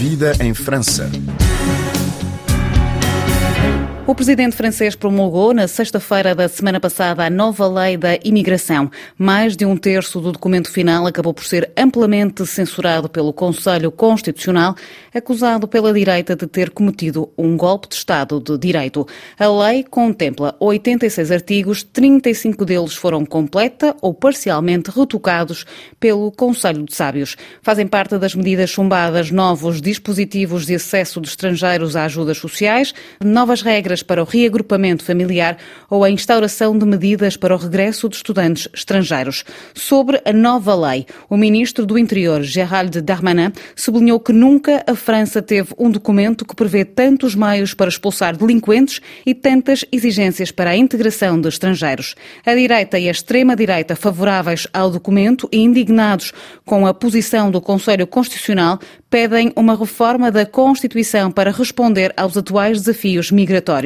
vida em França. O presidente francês promulgou na sexta-feira da semana passada a nova lei da imigração. Mais de um terço do documento final acabou por ser amplamente censurado pelo Conselho Constitucional, acusado pela direita de ter cometido um golpe de Estado de Direito. A lei contempla 86 artigos, 35 deles foram completa ou parcialmente retocados pelo Conselho de Sábios. Fazem parte das medidas chumbadas novos dispositivos de acesso de estrangeiros a ajudas sociais, novas regras para o reagrupamento familiar ou a instauração de medidas para o regresso de estudantes estrangeiros. Sobre a nova lei, o ministro do Interior, Gérald Darmanin, sublinhou que nunca a França teve um documento que prevê tantos meios para expulsar delinquentes e tantas exigências para a integração de estrangeiros. A direita e a extrema-direita favoráveis ao documento e indignados com a posição do Conselho Constitucional pedem uma reforma da Constituição para responder aos atuais desafios migratórios.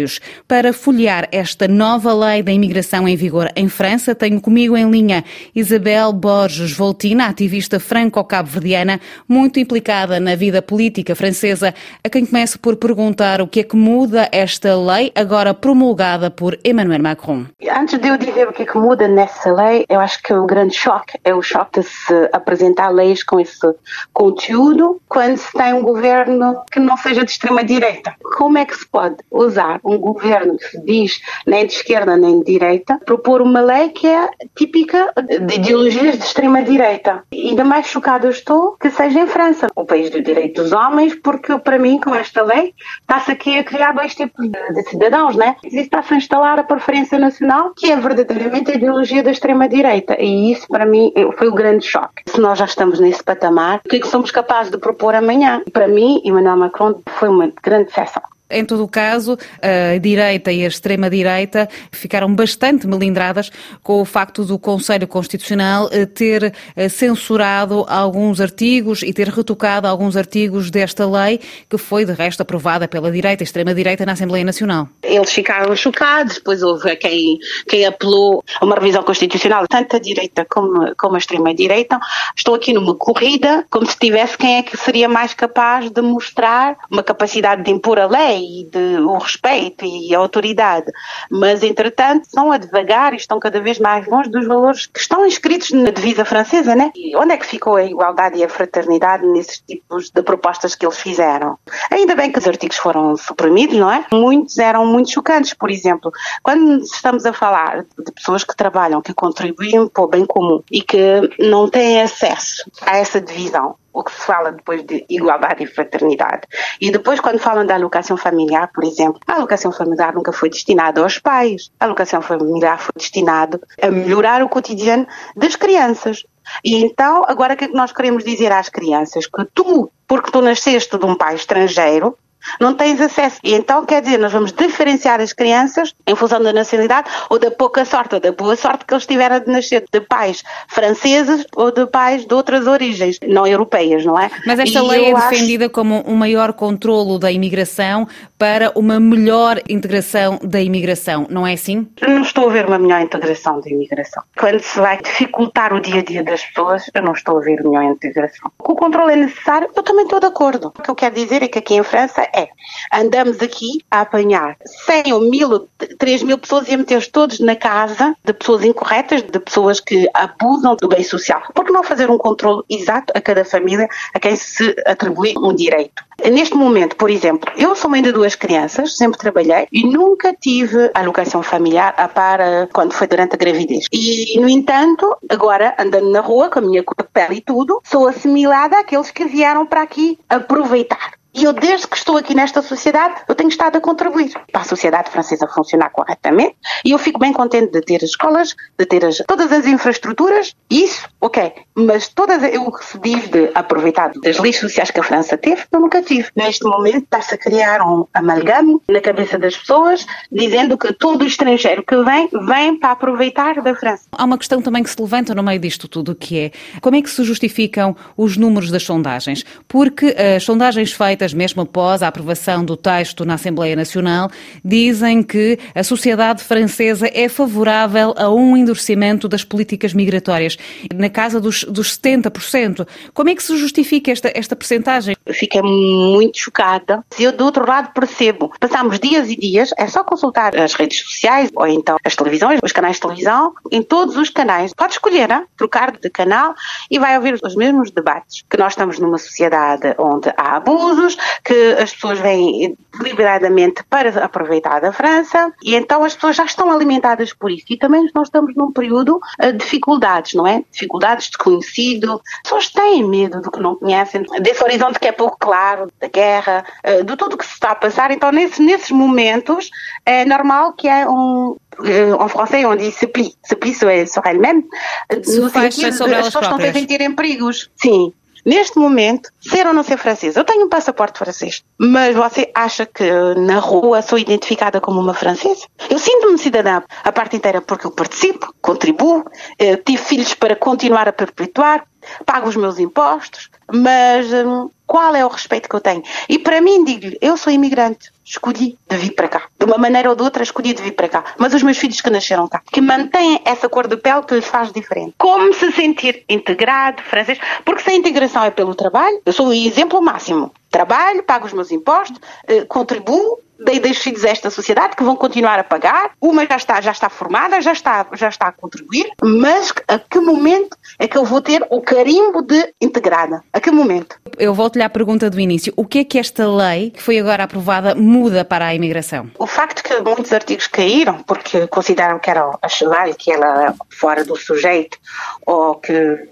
Para folhear esta nova lei da imigração em vigor em França, tenho comigo em linha Isabel Borges Voltina, ativista franco-cabo-verdiana, muito implicada na vida política francesa, a quem começo por perguntar o que é que muda esta lei, agora promulgada por Emmanuel Macron. Antes de eu dizer o que é que muda nessa lei, eu acho que o grande choque é o choque de se apresentar leis com esse conteúdo quando se tem um governo que não seja de extrema-direita. Como é que se pode usar um governo que se diz nem de esquerda nem de direita, propor uma lei que é típica de ideologias de extrema-direita? Ainda mais chocada estou que seja em França, o país do direito dos homens, porque para mim, com esta lei, está-se aqui a criar dois tipos de cidadãos, né? Está-se a instalar a preferência nacional, que é verdadeiramente a ideologia da extrema-direita. E isso, para mim, foi o grande choque. Se nós já estamos nesse patamar, o que é que somos capazes de propor? por amanhã. Para mim, Emmanuel Macron foi uma grande decepção. Em todo o caso, a direita e a extrema-direita ficaram bastante melindradas com o facto do Conselho Constitucional eh, ter eh, censurado alguns artigos e ter retocado alguns artigos desta lei, que foi, de resto, aprovada pela direita e extrema-direita na Assembleia Nacional. Eles ficaram chocados, depois houve quem, quem apelou a uma revisão constitucional, tanto a direita como, como a extrema-direita. Estou aqui numa corrida, como se tivesse quem é que seria mais capaz de mostrar uma capacidade de impor a lei e de, o respeito e a autoridade, mas entretanto estão a devagar e estão cada vez mais longe dos valores que estão inscritos na divisa francesa, né? E onde é que ficou a igualdade e a fraternidade nesses tipos de propostas que eles fizeram? Ainda bem que os artigos foram suprimidos, não é? Muitos eram muito chocantes, por exemplo, quando estamos a falar de pessoas que trabalham, que contribuem para o bem comum e que não têm acesso a essa divisão, o que se fala depois de igualdade e fraternidade. E depois, quando falam da alocação familiar, por exemplo, a alocação familiar nunca foi destinada aos pais. A alocação familiar foi destinada a melhorar o cotidiano das crianças. E então, agora o que é que nós queremos dizer às crianças? Que tu, porque tu nasceste de um pai estrangeiro, não tens acesso. E então, quer dizer, nós vamos diferenciar as crianças em função da nacionalidade ou da pouca sorte ou da boa sorte que eles tiveram de nascer de pais franceses ou de pais de outras origens não europeias, não é? Mas esta e lei é defendida acho... como um maior controlo da imigração para uma melhor integração da imigração, não é assim? Não estou a ver uma melhor integração da imigração. Quando se vai dificultar o dia a dia das pessoas, eu não estou a ver melhor integração. O controle é necessário, eu também estou de acordo. O que eu quero dizer é que aqui em França é, andamos aqui a apanhar 100 ou 1000, 3 mil pessoas e a meter todos na casa de pessoas incorretas, de pessoas que abusam do bem social. Por que não fazer um controle exato a cada família a quem se atribui um direito? Neste momento, por exemplo, eu sou mãe de duas crianças, sempre trabalhei e nunca tive alocação familiar a para quando foi durante a gravidez. E, no entanto, agora, andando na rua com a minha pele e tudo, sou assimilada àqueles que vieram para aqui aproveitar. E eu, desde que estou aqui nesta sociedade, eu tenho estado a contribuir para a sociedade francesa funcionar corretamente. E eu fico bem contente de ter as escolas, de ter as, todas as infraestruturas. Isso, ok. Mas todas que se diz de aproveitar das leis sociais que a França teve, eu nunca tive. Neste momento está-se a criar um amalgame na cabeça das pessoas, dizendo que todo estrangeiro que vem, vem para aproveitar da França. Há uma questão também que se levanta no meio disto tudo, que é como é que se justificam os números das sondagens? Porque as sondagens feitas socialistas, mesmo após a aprovação do texto na Assembleia Nacional, dizem que a sociedade francesa é favorável a um endurecimento das políticas migratórias, na casa dos, dos 70%. Como é que se justifica esta, esta percentagem? Fiquei muito chocada. Eu, do outro lado, percebo. Passamos dias e dias, é só consultar as redes sociais ou então as televisões, os canais de televisão, em todos os canais. Pode escolher, hein? trocar de canal e vai ouvir os mesmos debates. Que nós estamos numa sociedade onde há abusos, que as pessoas vêm deliberadamente para aproveitar da França e então as pessoas já estão alimentadas por isso. E também nós estamos num período de dificuldades, não é? Dificuldades desconhecido. As pessoas têm medo do que não conhecem, desse horizonte que é pouco claro, da guerra, eh, de tudo o que se está a passar. Então, nesse, nesses momentos, é normal que é um, euh, en français, on dit se plie. Se plie sur, elle-même. No sentido de as pessoas não se sentirem perigos. Sim. Neste momento, ser ou não ser francês. Eu tenho um passaporte francês, mas você acha que na rua sou identificada como uma francesa? Eu sinto-me cidadã a parte inteira porque eu participo, contribuo, eh, tive filhos para continuar a perpetuar, pago os meus impostos, mas hum, qual é o respeito que eu tenho? E para mim, digo-lhe, eu sou imigrante, escolhi de vir para cá. De uma maneira ou de outra, escolhi de vir para cá. Mas os meus filhos que nasceram cá, que mantêm essa cor de pele que lhes faz diferente. Como se sentir integrado, francês? Porque se a integração é pelo trabalho, eu sou o exemplo máximo. Trabalho, pago os meus impostos, eh, contribuo, dei dois filhos a esta sociedade que vão continuar a pagar. Uma já está, já está formada, já está, já está a contribuir, mas a que momento é que eu vou ter o carimbo de integrada? A que momento? Eu volto-lhe à pergunta do início. O que é que esta lei, que foi agora aprovada, muda para a imigração? O facto que muitos artigos caíram, porque consideram que era a lei, que ela fora do sujeito, ou que,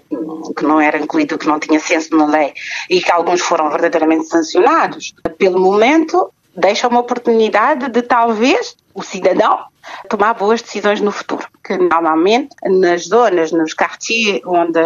que não era incluído, que não tinha senso na lei, e que alguns foram verdadeiramente sancionados, pelo momento deixa uma oportunidade de talvez o cidadão tomar boas decisões no futuro. Que normalmente nas zonas, nos quartiers onde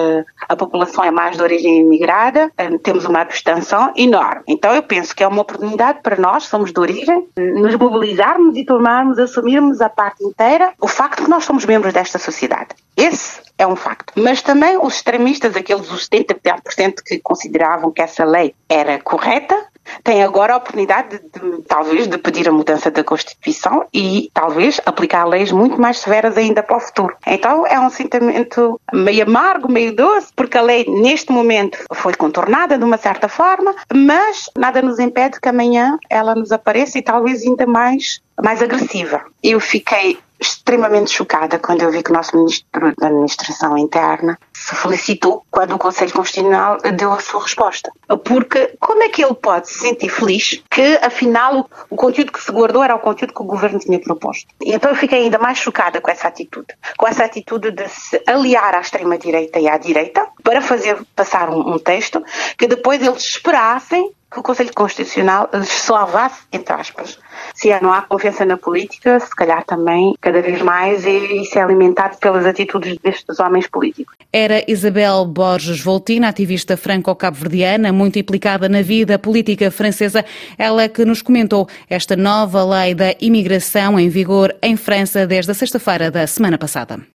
a população é mais de origem imigrada, eh, temos uma abstenção enorme. Então eu penso que é uma oportunidade para nós, somos de origem, nos mobilizarmos e tomarmos, assumirmos a parte inteira o facto que nós somos membros desta sociedade. Esse é um facto. Mas também os extremistas, aqueles os 70% que consideravam que essa lei era correta, tem agora a oportunidade de, de, talvez de pedir a mudança da Constituição e talvez aplicar leis muito mais severas ainda para o futuro. Então é um sentimento meio amargo, meio doce, porque a lei neste momento foi contornada de uma certa forma, mas nada nos impede que amanhã ela nos apareça e talvez ainda mais mais agressiva. Eu fiquei extremamente chocada quando eu vi que o nosso Ministro da Administração Interna se felicitou quando o Conselho Constitucional deu a sua resposta. Porque como é que ele pode se sentir feliz que, afinal, o, conteúdo que se guardou era o conteúdo que o governo tinha proposto? Então eu fiquei ainda mais chocada com essa atitude. Com essa atitude de se aliar à extrema-direita e à direita para fazer passar um, um texto que depois eles esperassem que o Conselho Constitucional salvasse, entre aspas. Se não há confiança na política, se calhar também, cada vez mais, isso é alimentado pelas atitudes destes homens políticos. Era Isabel Borges Voltina, ativista franco-cabo-verdiana, muito implicada na vida política francesa. Ela que nos comentou esta nova lei da imigração em vigor em França desde a sexta-feira da semana passada.